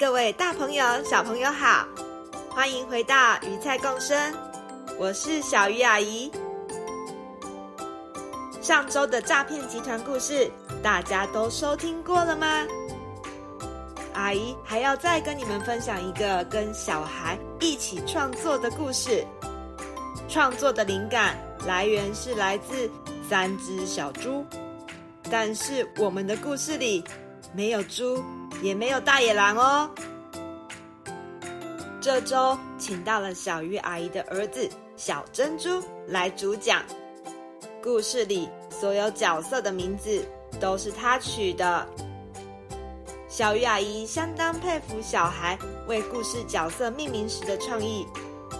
各位大朋友、小朋友好，欢迎回到鱼菜共生，我是小鱼阿姨。上周的诈骗集团故事，大家都收听过了吗？阿姨还要再跟你们分享一个跟小孩一起创作的故事。创作的灵感来源是来自三只小猪，但是我们的故事里没有猪。也没有大野狼哦。这周请到了小鱼阿姨的儿子小珍珠来主讲。故事里所有角色的名字都是他取的。小鱼阿姨相当佩服小孩为故事角色命名时的创意，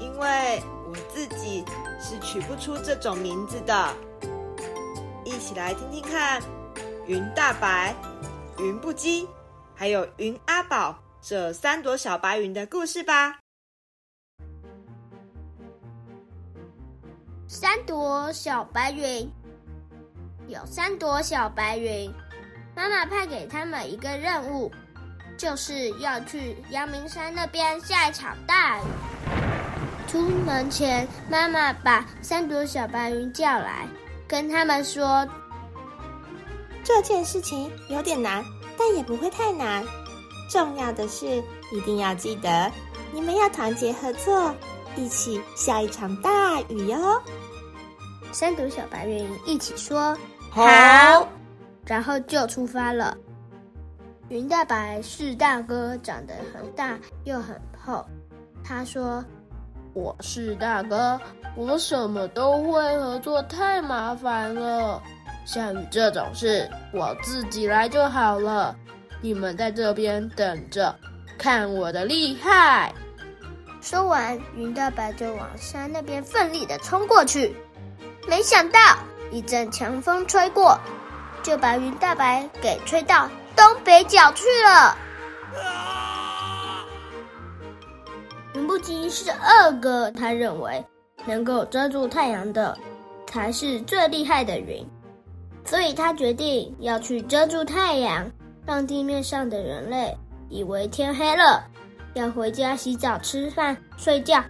因为我自己是取不出这种名字的。一起来听听看，云大白，云不羁。还有云阿宝这三朵小白云的故事吧。三朵小白云，有三朵小白云，妈妈派给他们一个任务，就是要去阳明山那边下一场大雨。出门前，妈妈把三朵小白云叫来，跟他们说：“这件事情有点难。”但也不会太难。重要的是，一定要记得，你们要团结合作，一起下一场大雨哟。三朵小白云一起说好，然后就出发了。云大白是大哥，长得很大又很厚。他说：“我是大哥，我什么都会合作，太麻烦了。”下雨这种事，我自己来就好了。你们在这边等着，看我的厉害。说完，云大白就往山那边奋力地冲过去。没想到一阵强风吹过，就把云大白给吹到东北角去了。云不羁是二哥，他认为能够遮住太阳的才是最厉害的云。所以他决定要去遮住太阳，让地面上的人类以为天黑了，要回家洗澡、吃饭、睡觉。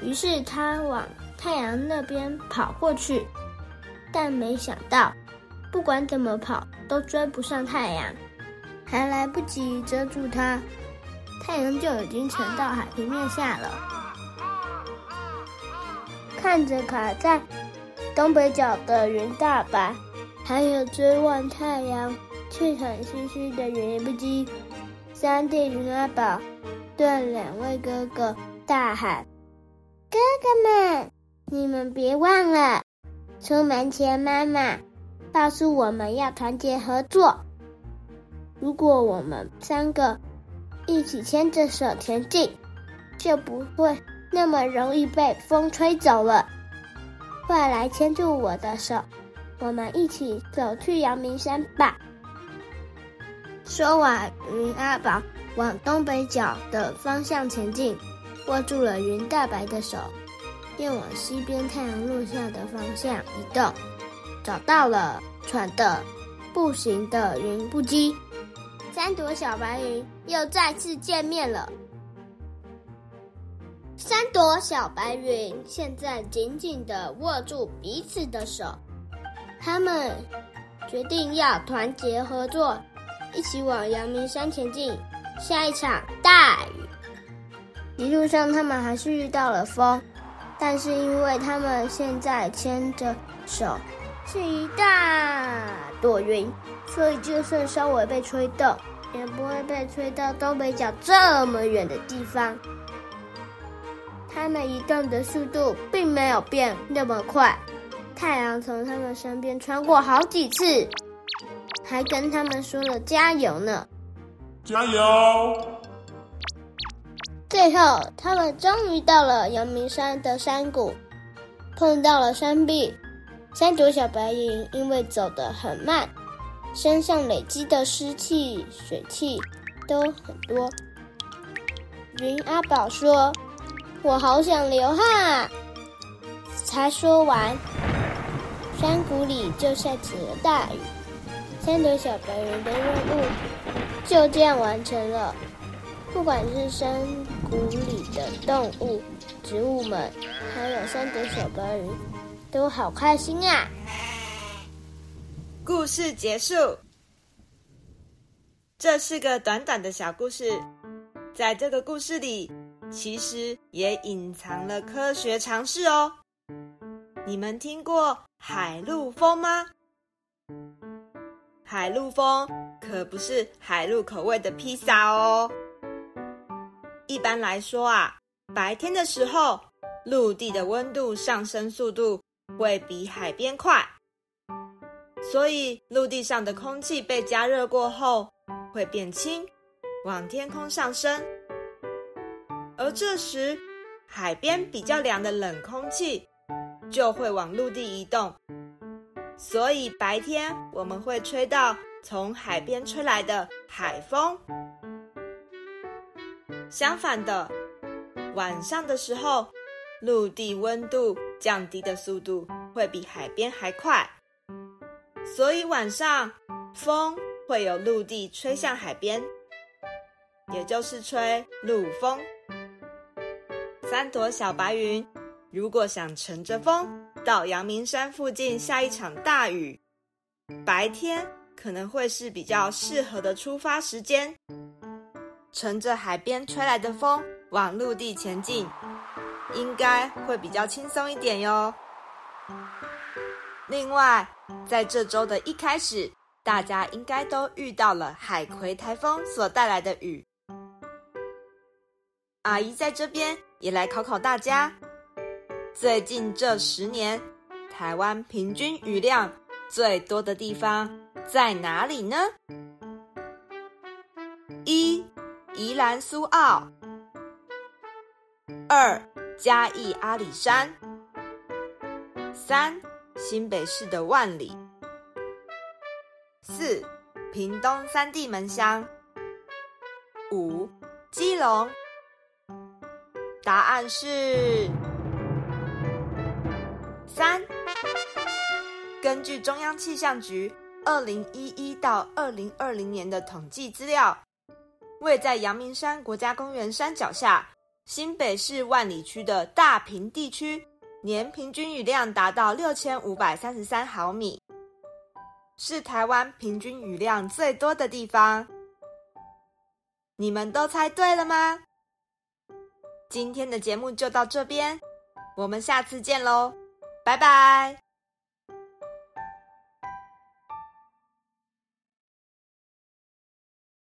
于是他往太阳那边跑过去，但没想到，不管怎么跑都追不上太阳，还来不及遮住它，太阳就已经沉到海平面下了。看着卡在东北角的云大白。还有追望太阳气喘吁吁的云不羁，三弟云阿宝对两位哥哥大喊：“哥哥们，你们别忘了，出门前妈妈告诉我们要团结合作。如果我们三个一起牵着手前进，就不会那么容易被风吹走了。快来牵住我的手。”我们一起走去阳明山吧。说完，云阿宝往东北角的方向前进，握住了云大白的手，便往西边太阳落下的方向移动。找到了喘的不行的云不羁，三朵小白云又再次见面了。三朵小白云现在紧紧地握住彼此的手。他们决定要团结合作，一起往阳明山前进。下一场大雨，一路上他们还是遇到了风，但是因为他们现在牵着手，是一大朵云，所以就算稍微被吹动，也不会被吹到东北角这么远的地方。他们移动的速度并没有变那么快。太阳从他们身边穿过好几次，还跟他们说了加油呢。加油！最后，他们终于到了阳明山的山谷，碰到了山壁。三朵小白云因为走得很慢，身上累积的湿气、水汽都很多。云阿宝说：“我好想流汗啊！”才说完，山谷里就下起了大雨。三朵小白云的任务就这样完成了。不管是山谷里的动物、植物们，还有三朵小白云，都好开心啊！故事结束。这是个短短的小故事，在这个故事里，其实也隐藏了科学常识哦。你们听过海陆丰吗？海陆丰可不是海陆口味的披萨哦。一般来说啊，白天的时候，陆地的温度上升速度会比海边快，所以陆地上的空气被加热过后会变轻，往天空上升。而这时，海边比较凉的冷空气就会往陆地移动，所以白天我们会吹到从海边吹来的海风。相反的，晚上的时候，陆地温度降低的速度会比海边还快，所以晚上风会由陆地吹向海边，也就是吹陆风。三朵小白云如果想乘着风到阳明山附近下一场大雨，白天可能会是比较适合的出发时间。乘着海边吹来的风往陆地前进，应该会比较轻松一点哟。另外，在这周的一开始，大家应该都遇到了海葵台风所带来的雨。阿姨在这边也来考考大家：最近这十年，台湾平均雨量最多的地方在哪里呢？一。宜兰苏澳，二嘉义阿里山，三新北市的万里，四屏东三地门乡，五基隆。答案是三。根据中央气象局二零一一到二零二零年的统计资料。位在阳明山国家公园山脚下，新北市万里区的大屏地区，年平均雨量达到六千五百三十三毫米，是台湾平均雨量最多的地方。你们都猜对了吗？今天的节目就到这边，我们下次见喽，拜拜。